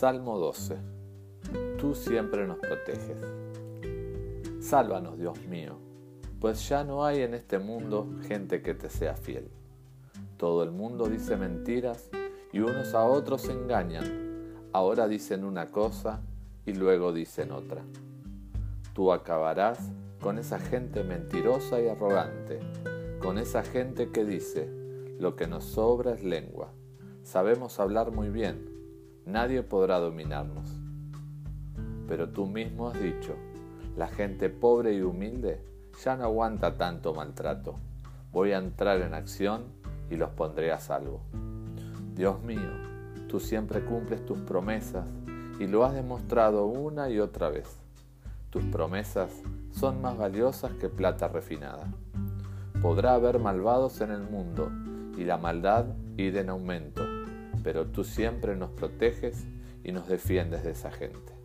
Salmo 12. Tú siempre nos proteges. Sálvanos, Dios mío, pues ya no hay en este mundo gente que te sea fiel. Todo el mundo dice mentiras y unos a otros engañan. Ahora dicen una cosa y luego dicen otra. Tú acabarás con esa gente mentirosa y arrogante, con esa gente que dice, lo que nos sobra es lengua. Sabemos hablar muy bien, nadie podrá dominarnos. Pero tú mismo has dicho, la gente pobre y humilde ya no aguanta tanto maltrato. Voy a entrar en acción y los pondré a salvo. Dios mío, tú siempre cumples tus promesas y lo has demostrado una y otra vez. Tus promesas son más valiosas que plata refinada. Podrá haber malvados en el mundo y la maldad ir en aumento, pero tú siempre nos proteges y nos defiendes de esa gente.